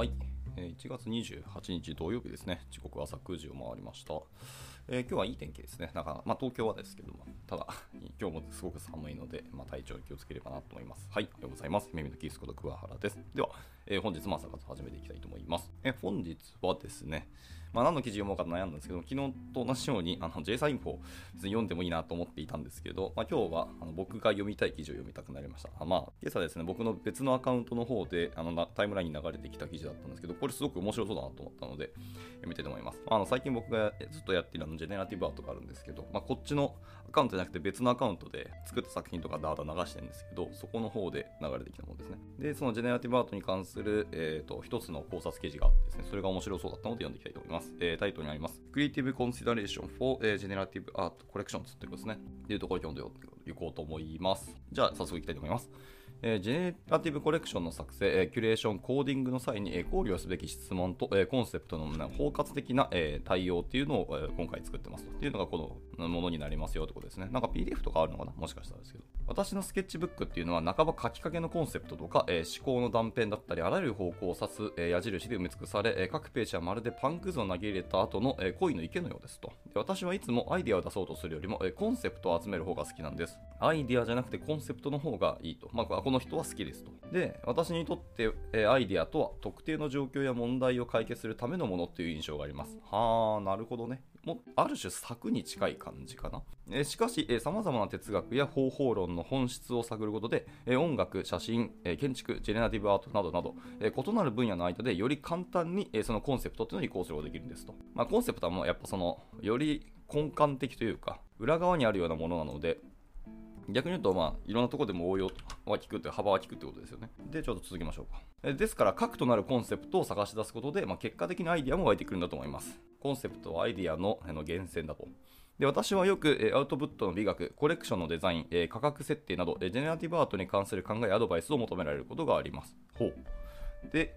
はい、1月28日土曜日ですね。時刻朝9時を回りました。えー今日はいい天気ですね。なんか、まあ、東京はですけども、ただ、今日もすごく寒いので、まあ、体調に気をつければなと思います。はい、おはようございます。耳のキースこと桑原です。では、えー本日も朝活始めていきたいと思います。え本日はですね、まあ、何の記事読もうかと悩んだんですけど、昨日と同じように、あの J サインフォ別に読んでもいいなと思っていたんですけど、まあ、今日はあの僕が読みたい記事を読みたくなりました。あまあ、今朝ですね、僕の別のアカウントの方であのなタイムラインに流れてきた記事だったんですけど、これすごく面白そうだなと思ったので、読みたいと思います。あの最近僕がずっとやっているあのジェネラティブアートがあるんですけど、まあ、こっちのアカウントじゃなくて別のアカウントで作った作品とかダーダー流してるんですけど、そこの方で流れてきたものですね。で、そのジェネラティブアートに関する、えー、と一つの考察記事があってですね、それが面白そうだったので読んでいきたいと思います。えータイトルにあります、Creative Consideration for、Generative Art Collections ということですね。というところを読んでいこうと思います。じゃあ、早速いきたいと思います。えージェネラティブコレクションの作成、えーキュレーション、コーディングの際に、えー考慮すべき質問と、えーコンセプトのな包括的な、えー対応っていうのを、えー今回作ってますと。っていうのがこのものになりますよということですね。なんか PDF とかあるのかな？もしかしたらですけど。私のスケッチブックっていうのは半ば書きかけのコンセプトとか、えー思考の断片だったり、あらゆる方向を指す、えー矢印で埋め尽くされ、えー各ページはまるでパンくずを投げ入れた後の、えー恋の池のようですと。で私はいつもアイデアを出そうとするよりも、えーコンセプトを集める方が好きなんです。アイデアじゃなくてコンセプトの方がいいと。まあ、この人は好きですと。で、私にとって、えアイデアとは特定の状況や問題を解決するためのものっていう印象があります。はあ、なるほどね。もある種策に近い感じかな。えしかし、さまざまな哲学や方法論の本質を探ることで、え音楽、写真、え建築、ジェネラティブアートなどなど、え異なる分野の間でより簡単に、えそのコンセプトっていうのを移行することができるんですと。まあ、コンセプトはもうやっぱその、より根幹的というか、裏側にあるようなものなので、逆に言うと、まあ、いろんなとこでも応用は効くって幅は効くってことですよね。で、ちょっと続きましょうか。ですから、核となるコンセプトを探し出すことで、まあ、結果的なアイディアも湧いてくるんだと思います。コンセプトはアイディアのの源泉だと。で私はよく、えアウトプットの美学、コレクションのデザイン、え価格設定など、えジェネラティブアートに関する考え、アドバイスを求められることがあります。ほう。で、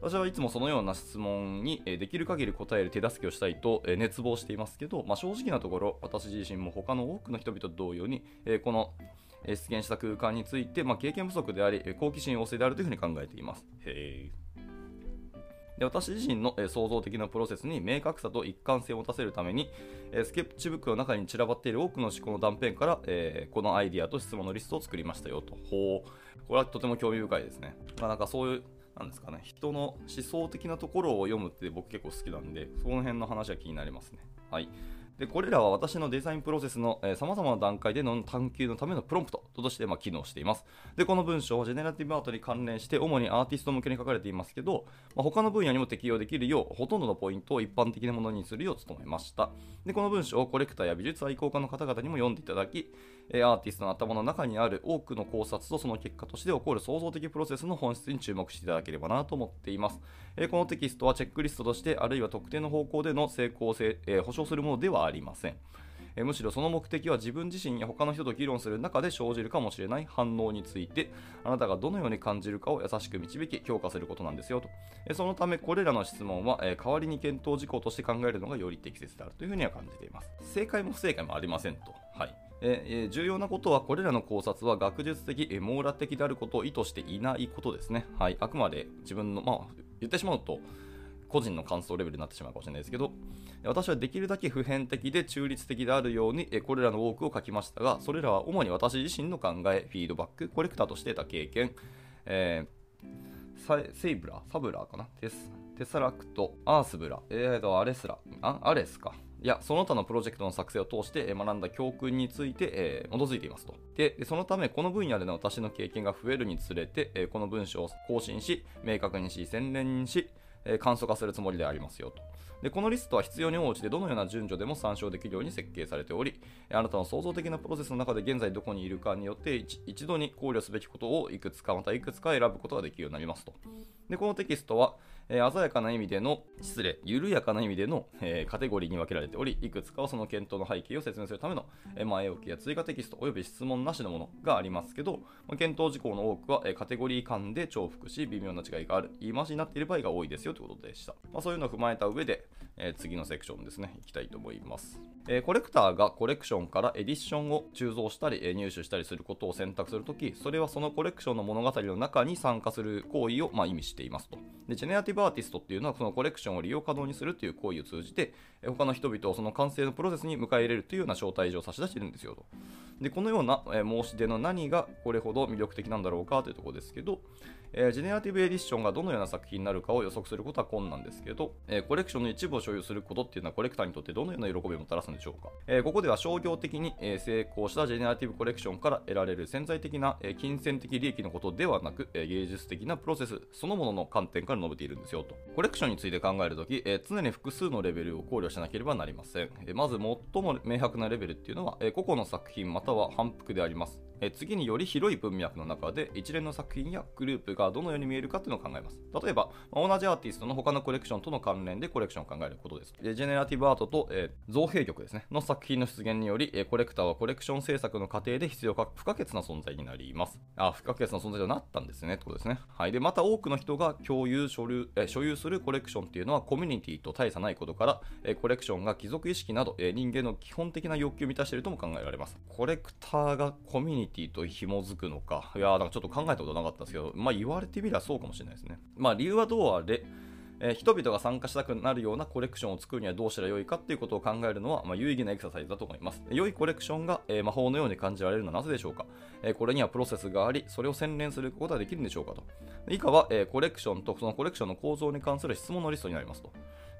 私はいつもそのような質問にできる限り答える手助けをしたいと熱望していますけど、まあ、正直なところ、私自身も他の多くの人々と同様に、この出現した空間について、まあ、経験不足であり、好奇心旺盛であるというふうに考えています。へーで私自身の、え創造的なプロセスに明確さと一貫性を持たせるために、えスケッチブックの中に散らばっている多くの思考の断片から、えこのアイディアと質問のリストを作りましたよと。ほう。これはとても興味深いですね。まあ、なかそういう、なんですかね、人の思想的なところを読むって僕結構好きなんで、その辺の話は気になりますね。はい。でこれらは私のデザインプロセスのさまざまな段階での探求のためのプロンプトとしてまあ機能しています。で、この文章はジェネラティブアートに関連して主にアーティスト向けに書かれていますけど、まあ、他の分野にも適用できるよう、ほとんどのポイントを一般的なものにするよう努めました。で、この文章をコレクターや美術愛好家の方々にも読んでいただき、アーティストの頭の中にある多くの考察とその結果として起こる創造的プロセスの本質に注目していただければなと思っています。このテキストはチェックリストとして、あるいは特定の方向での成功性、保証するものではありません。むしろその目的は自分自身や他の人と議論する中で生じるかもしれない反応についてあなたがどのように感じるかを優しく導き評価することなんですよと、そのためこれらの質問は、代わりに検討事項として考えるのがより適切であるというふうには感じています正解も不正解もありませんとはいえ重要なことはこれらの考察は学術的、えー網羅的であることを意図していないことですね。はい、あくまで自分の、まあ、言ってしまうと個人の感想レベルになってしまうかもしれないですけど、私はできるだけ普遍的で中立的であるように、えーこれらの多くを書きましたが、それらは主に私自身の考え、フィードバック、コレクターとして得た経験、えーセイブラサブラーかな？テステサラクト、アースブラ、えーと、アレスラ、あ、アレスか。や、その他のプロジェクトの作成を通して学んだ教訓について、えー基づいていますと。で、そのため、この分野での私の経験が増えるにつれて、えーこの文章を更新し、明確にし、洗練し、え簡素化するつもりでありますよと。でこのリストは必要に応じてどのような順序でも参照できるように設計されており、あなたの創造的なプロセスの中で現在どこにいるかによって一度に考慮すべきことをいくつかまたいくつか選ぶことができるようになりますと。でこのテキストは、えー鮮やかな意味での、失礼、緩やかな意味での、えーカテゴリーに分けられており、いくつかはその検討の背景を説明するための、えー前置きや追加テキストおよび質問なしのものがありますけど、まあ検討事項の多くは、えカテゴリー間で重複し、微妙な違いがある、言い回しになっている場合が多いですよということでした。まあ、そういうのを踏まえた上で、え次のセクションですね、いきたいと思います。えコレクターがコレクションからエディションを鋳造したり、え入手したりすることを選択するとき、それはそのコレクションの物語の中に参加する行為を、ま、意味していますと。で、ジェネラティブアーティストっていうのは、そのコレクションを利用可能にするという行為を通じて、え他の人々をその完成のプロセスに迎え入れるというような招待状を差し出してるんですよと。で、このような、え申し出の何がこれほど魅力的なんだろうかというところですけど、えー、ジェネラティブエディションがどのような作品になるかを予測することは困難ですけど、えー、コレクションの一部を所有することっていうのはコレクターにとってどのような喜びをもたらすんでしょうか、えー、ここでは商業的に、え成功したジェネラティブコレクションから得られる潜在的な、え金銭的利益のことではなく、え芸術的なプロセスそのものの観点から述べているんですよと。コレクションについて考えるとき、え常に複数のレベルを考慮しなければなりません。えまず最も明白なレベルっていうのは、え個々の作品または反復であります。え次により広い文脈の中で一連の作品やグループがどのように見えるかというのを考えます。例えば、同じアーティストの他のコレクションとの関連でコレクションを考えることです。ジェネラティブアートと、えー、造幣局ですね、の作品の出現により、えコレクターはコレクション制作の過程で必要か不可欠な存在になります。あ、不可欠な存在となったんですね、ってことですね。はい。で、また多くの人が共有、所有、え所有するコレクションっていうのはコミュニティと大差ないことから、えコレクションが貴族意識など、え人間の基本的な欲求を満たしているとも考えられます。コレクターがコミュニティと紐づくのか。いやー、なんかちょっと考えたことなかったんですけど、まあ言われてみればそうかもしれないですね。まあ理由はどうあれ、えー、人々が参加したくなるようなコレクションを作るにはどうしたらよいかっていうことを考えるのは、まあ、有意義なエクササイズだと思います。良いコレクションが、えー、魔法のように感じられるのはなぜでしょうか、えー、これにはプロセスがあり、それを洗練することができるんでしょうかと。以下は、えコレクションとそのコレクションの構造に関する質問のリストになりますと。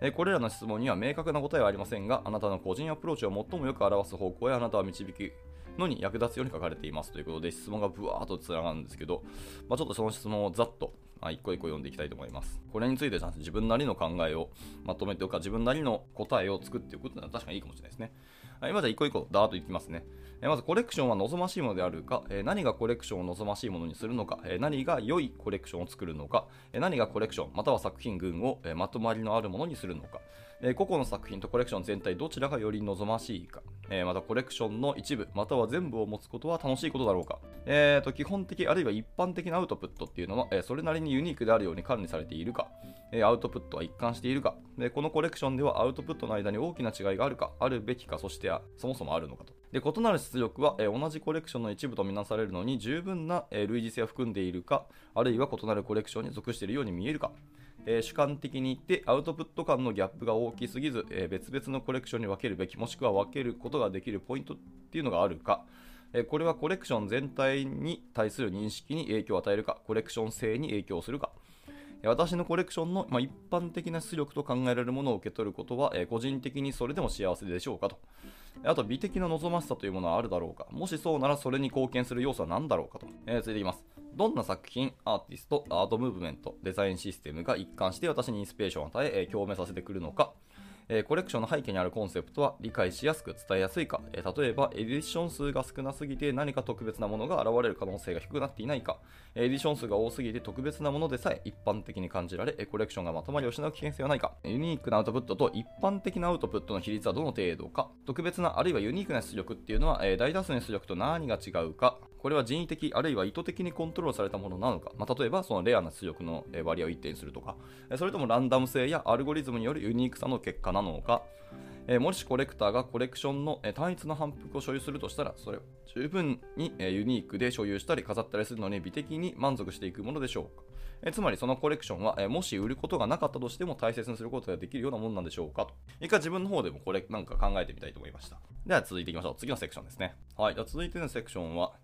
えこれらの質問には明確な答えはありませんが、あなたの個人アプローチを最もよく表す方向へあなたは導きのに役立つように書かれていますということで質問がぶわーっとつながるんですけど、まあ、ちょっとその質問をざっとあ一個一個読んでいきたいと思います。これについてちゃんと自分なりの考えをまとめておくか、自分なりの答えを作っておくっていうのは確かにいいかもしれないですね。はい、まずは一個一個ダーッといきますね。えまずコレクションは望ましいものであるか、え何がコレクションを望ましいものにするのか、え何が良いコレクションを作るのか、え何がコレクションまたは作品群を、えまとまりのあるものにするのか、え個々の作品とコレクション全体どちらがより望ましいか、えまたコレクションの一部または全部を持つことは楽しいことだろうか、えーと、基本的あるいは一般的なアウトプットっていうのは、えそれなりにユニークであるように管理されているか、えアウトプットは一貫しているか。で、このコレクションではアウトプットの間に大きな違いがあるか、あるべきか、そしてそもそもあるのかと。で異なる出力は、え同じコレクションの一部とみなされるのに十分な、え類似性を含んでいるか、あるいは異なるコレクションに属しているように見えるか、えー、主観的に言ってアウトプット間のギャップが大きすぎず、えー、別々のコレクションに分けるべきもしくは分けることができるポイントっていうのがあるか、えー、これはコレクション全体に対する認識に影響を与えるかコレクション性に影響するか私のコレクションの、まあ、一般的な出力と考えられるものを受け取ることは、えー、個人的にそれでも幸せでしょうかと。あと、美的な望ましさというものはあるだろうか。もしそうならそれに貢献する要素は何だろうかと。えー、続いていきます。どんな作品、アーティスト、アートムーブメント、デザインシステムが一貫して私にインスピレーションを与え、共鳴させてくるのか、え、コレクションの背景にあるコンセプトは理解しやすく伝えやすいか、え、例えばエディション数が少なすぎて何か特別なものが現れる可能性が低くなっていないか、エディション数が多すぎて特別なものでさえ一般的に感じられ、コレクションがまとまりを失う危険性はないか、ユニークなアウトプットと一般的なアウトプットの比率はどの程度か、特別なあるいはユニークな出力っていうのは、え、大多数の出力と何が違うか、これは人為的あるいは意図的にコントロールされたものなのか、まあ、例えばそのレアな出力の割合を一定にするとか、それともランダム性やアルゴリズムによるユニークさの結果なのか、えもしコレクターがコレクションの、え単一の反復を所有するとしたら、それを十分に、えユニークで所有したり飾ったりするのに美的に満足していくものでしょうか。えつまりそのコレクションは、えもし売ることがなかったとしても大切にすることができるようなものなんでしょうかと。一回自分の方でもこれなんか考えてみたいと思いました。では続いていきましょう。次のセクションですね。はい。では続いてのセクションは、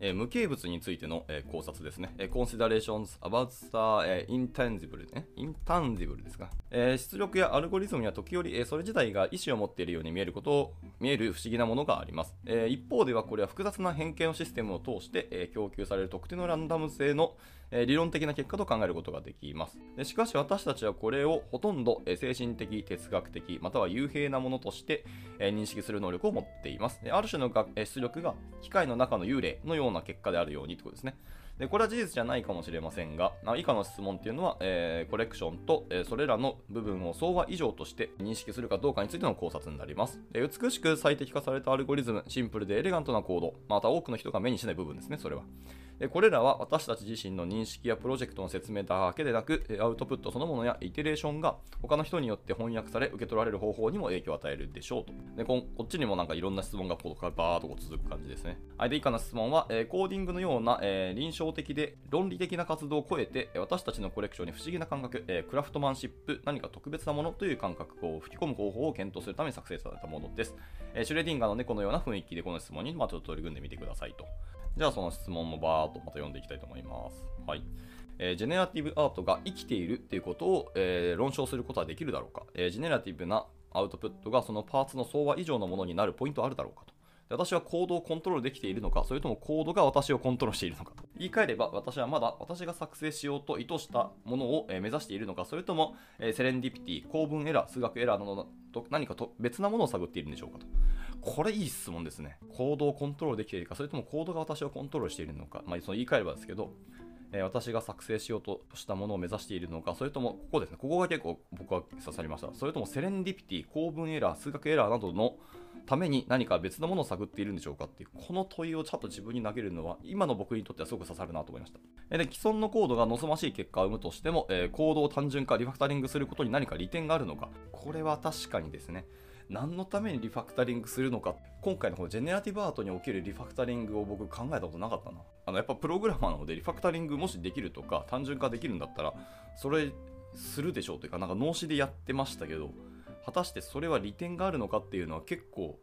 えー、無形物についての、えー、考察ですね。えー、considerations about the、えー、intangible ね。intangible ですか。えー、出力やアルゴリズムには時折、えー、それ自体が意思を持っているように見えることを、見える不思議なものがあります。えー、一方ではこれは複雑な変形のシステムを通して、えー、供給される特定のランダム性の、え理論的な結果と考えることができますで。しかし私たちはこれをほとんど、え精神的、哲学的、または幽閉なものとして、え認識する能力を持っています。ある種の出力が機械の中の幽霊のような結果であるようにということですね。でこれは事実じゃないかもしれませんが、以下の質問っていうのは、えー、コレクションと、えー、それらの部分を相和以上として認識するかどうかについての考察になります。で美しく最適化されたアルゴリズム、シンプルでエレガントなコード、また多くの人が目にしない部分ですね、それは。これらは私たち自身の認識やプロジェクトの説明だけでなく、アウトプットそのものやイテレーションが他の人によって翻訳され受け取られる方法にも影響を与えるでしょうと。でこっちにもなんかいろんな質問がこうバーっとこう続く感じですね。はい、で以下の質問は、えコーディングのような、え臨床的で論理的な活動を超えて、私たちのコレクションに不思議な感覚、えクラフトマンシップ、何か特別なものという感覚を吹き込む方法を検討するために作成されたものです。えシュレディンガーの猫のような雰囲気でこの質問に、ま、ちょっと取り組んでみてくださいと。じゃあその質問もバーっとまた読んでいきたいと思います。はい。えー、ジェネラティブアートが生きているっていうことを、えー、論証することはできるだろうか、えー、ジェネラティブなアウトプットがそのパーツの相和以上のものになるポイントはあるだろうかと。で私はコードをコントロールできているのか、それともコードが私をコントロールしているのか。言い換えれば、私はまだ私が作成しようと意図したものを目指しているのか、それともセレンディピティ、構文エラー、数学エラーなどと何かと別なものを探っているんでしょうかと。これいい質問ですね。コードをコントロールできているか、それともコードが私をコントロールしているのか、まあ、その言い換えればですけど、え私が作成しようとしたものを目指しているのか、それとも、ここですね、ここが結構僕は刺さりました。それともセレンディピティ、構文エラー、数学エラーなどのために何か別のものを探っているんでしょうかっていう、この問いをちゃんと自分に投げるのは、今の僕にとってはすごく刺さるなと思いました。で、既存のコードが望ましい結果を生むとしても、えー、コードを単純化、リファクタリングすることに何か利点があるのか、これは確かにですね、何のためにリファクタリングするのか。今回のこのジェネラティブアートにおけるリファクタリングを僕考えたことなかったな。あのやっぱプログラマーなのでリファクタリングもしできるとか単純化できるんだったらそれするでしょうというかなんか脳死でやってましたけど果たしてそれは利点があるのかっていうのは結構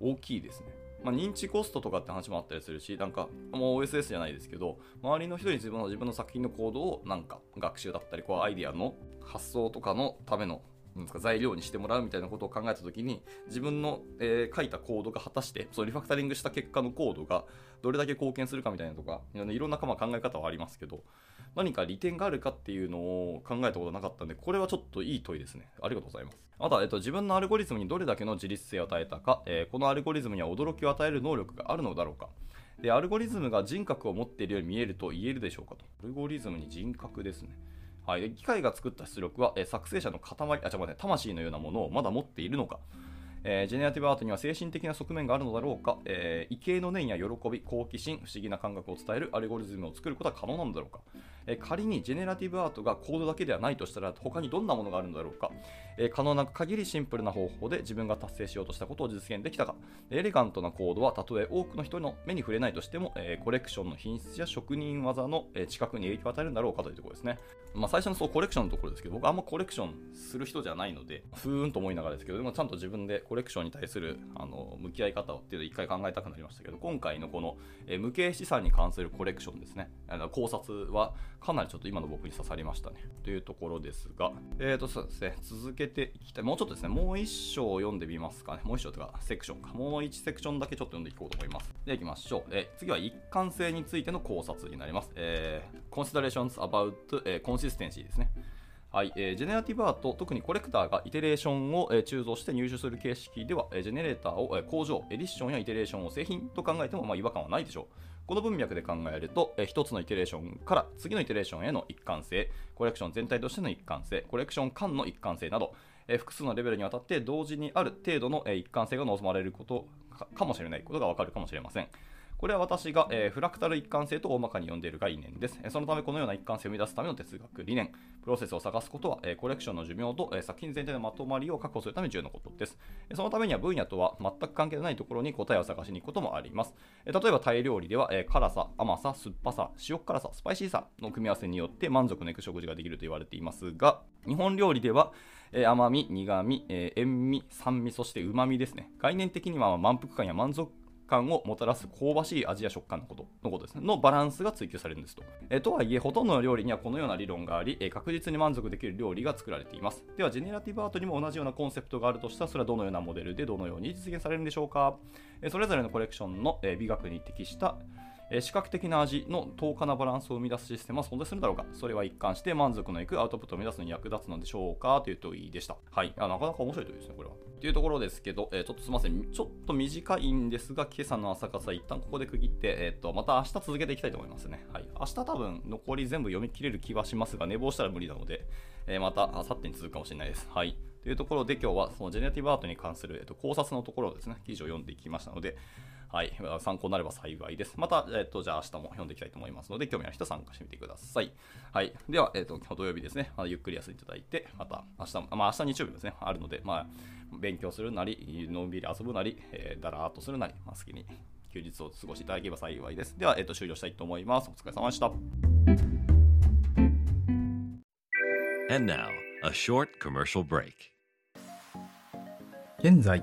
大きいですね。まあ、認知コストとかって話もあったりするし、なんか、もう OSS じゃないですけど、周りの人に自分の自分の作品のコードをなんか学習だったり、こうアイディアの発想とかのためのなんですか材料にしてもらうみたいなことを考えたときに自分の、えー、書いたコードが果たしてそのリファクタリングした結果のコードがどれだけ貢献するかみたいなとかいろんな考え方はありますけど何か利点があるかっていうのを考えたことなかったんでこれはちょっといい問いですね。ありがとうございます。あとは、えっと、自分のアルゴリズムにどれだけの自律性を与えたか、えー、このアルゴリズムには驚きを与える能力があるのだろうか。でアルゴリズムが人格を持っているように見えると言えるでしょうかと。アルゴリズムに人格ですね。はい、機械が作った出力は、え作成者の塊、あ、ちょっと待って、魂のようなものをまだ持っているのか。えー、ジェネラティブアートには精神的な側面があるのだろうか、えー、異形の念や喜び、好奇心、不思議な感覚を伝えるアルゴリズムを作ることは可能なんだろうか、えー、仮にジェネラティブアートがコードだけではないとしたら他にどんなものがあるのだろうか、え可能な限りシンプルな方法で自分が達成しようとしたことを実現できたか。エレガントなコードはたとえ多くの人の目に触れないとしても、えコレクションの品質や職人技の、え近くに影響を与えるんだろうかというところですね、まあ、最初のそうコレクションのところですけど僕あんまコレクションする人じゃないのでふーんと思いながらですけどでもちゃんと自分でコレクションに対するあの向き合い方をっていうのを一回考えたくなりましたけど今回のこの、え無形資産に関するコレクションですね。あの考察はかなりちょっと今の僕に刺さりましたね。というところですが。えーとそうですね。続けていきたい。もうちょっとですねもう一章読んでみますかね。もう一章というかセクションか。もう一セクションだけちょっと読んでいこうと思います。ではいきましょう、え次は一貫性についての考察になります、えー、considerations about、えー、consistency ですね。はい、えー、ジェネラティブアート、特にコレクターがイテレーションを、えー、鋳造して入手する形式では、えー、ジェネレーターを、えー、工場、エディションやイテレーションを製品と考えても、まあ、違和感はないでしょう。この文脈で考えると、え、1つのイテレーションから次のイテレーションへの一貫性、コレクション全体としての一貫性、コレクション間の一貫性など、え、複数のレベルにわたって同時にある程度の、え、一貫性が望まれることかもしれないことがわかるかもしれません。これは私が、えー、フラクタル一貫性と大まかに呼んでいる概念です。そのためこのような一貫性を生み出すための哲学理念、プロセスを探すことは、えー、コレクションの寿命と、えー、作品全体のまとまりを確保するために重要なことです。そのためには分野とは全く関係のないところに答えを探しに行くこともあります。例えばタイ料理では、え辛さ、甘さ、酸っぱさ、塩辛さ、スパイシーさの組み合わせによって満足のいく食事ができると言われていますが、日本料理では、え甘み、苦み、え塩味、酸味、そして旨味ですね。概念的には満腹感や満足感感をもたらす香ばしい味や食感のことのことですねのバランスが追求されるんですと。えとはいえ、ほとんどの料理にはこのような理論があり、え確実に満足できる料理が作られています。では、ジェネラティブアートにも同じようなコンセプトがあるとしたら、それはどのようなモデルでどのように実現されるんでしょうか。えそれぞれのコレクションの、え美学に適したえ視覚的な味の等価なバランスを生み出すシステムは存在するだろうかそれは一貫して満足のいくアウトプットを生み出すのに役立つのでしょうかという問いでした。はい。あなかなか面白い問いですね、これは。というところですけど、えー、ちょっとすみません。ちょっと短いんですが、今朝の朝活は一旦ここで区切って、えっ、ー、と、また明日続けていきたいと思いますね。はい。明日多分残り全部読み切れる気はしますが、寝坊したら無理なので、えー、また明後日に続くかもしれないです。はい。というところで今日はそのジェネティブアートに関する、えっと、考察のところですね、記事を読んでいきましたので、はい、参考になれば幸いです。また、えっ、と、じゃあ明日も読んでいきたいと思いますので、興味ある人参加してみてください。はい。では、えっ、と、今日土曜日ですね、まあ、ゆっくり休んでいただいて、また明日、まあ明日日曜日ですね、あるので、まあ、勉強するなり、のんびり遊ぶなり、えーだらーっとするなり、まあ、好きに休日を過ごしていただければ幸いです。では、えっ、と、終了したいと思います。お疲れ様でした。And now, a short commercial break. 現在、